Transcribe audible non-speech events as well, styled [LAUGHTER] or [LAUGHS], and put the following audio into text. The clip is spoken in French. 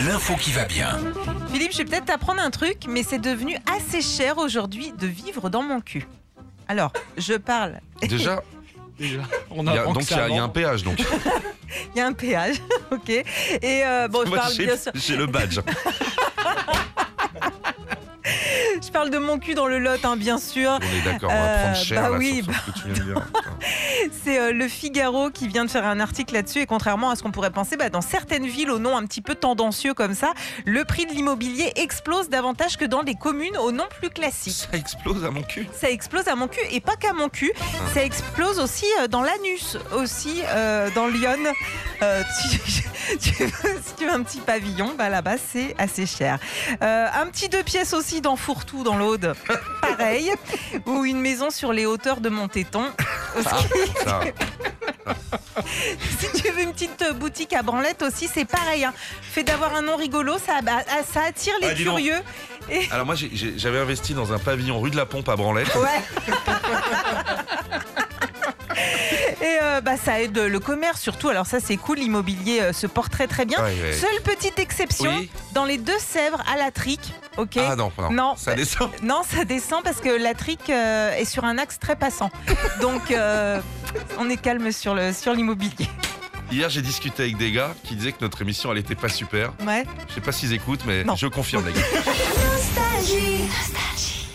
l'info qui va bien. Philippe, je vais peut-être t'apprendre un truc, mais c'est devenu assez cher aujourd'hui de vivre dans mon cul. Alors, je parle. Déjà, [LAUGHS] Déjà, on il y a- apprend que donc il y, ça a- [LAUGHS] il y a un péage donc. Il y a un péage, ok. Et euh, bon, je Moi, parle j'ai bien sûr. j'ai le badge. [LAUGHS] Parle de mon cul dans le Lot, hein, bien sûr. On est d'accord, on va Euh, prendre cher bah là, oui, ce dire. [LAUGHS] C'est euh, le Figaro qui vient de faire un article là-dessus. Et contrairement à ce qu'on pourrait penser, bah, dans certaines villes au nom un petit peu tendancieux comme ça, le prix de l'immobilier explose davantage que dans les communes au nom plus classique. Ça explose à mon cul. Ça explose à mon cul et pas qu'à mon cul, ça explose aussi euh, dans l'anus, aussi euh, dans Lyon. Euh, [LAUGHS] tu- [LAUGHS] tu veux- si tu veux un petit pavillon, bah là-bas c'est assez cher. Euh, un petit deux pièces aussi dans Fourtou, dans l'Aude, [LAUGHS] pareil. Ou une maison sur les hauteurs de Montéton. Ça, [LAUGHS] si tu veux une petite boutique à branlette aussi, c'est pareil. Hein. Fait d'avoir un nom rigolo, ça, bah, ah, ça attire les Ah, curieux. Alors moi j'avais investi dans un pavillon rue de la Pompe à Branlette. Ouais. Euh, bah, ça aide le commerce surtout. Alors ça c'est cool, l'immobilier euh, se porte très très bien. Ouais, ouais. Seule petite exception, Oui. dans les deux Sèvres à la trique, ok? Ah non, non, Non. ça descend. [LAUGHS] Non, ça descend parce que la trique euh, est sur un axe très passant. Donc euh, on est calme sur le sur l'immobilier. Hier j'ai discuté avec des gars qui disaient que notre émission elle était pas super. Ouais. Je sais pas s'ils écoutent mais Non. je confirme les gars. Nostalgie. Nostalgie.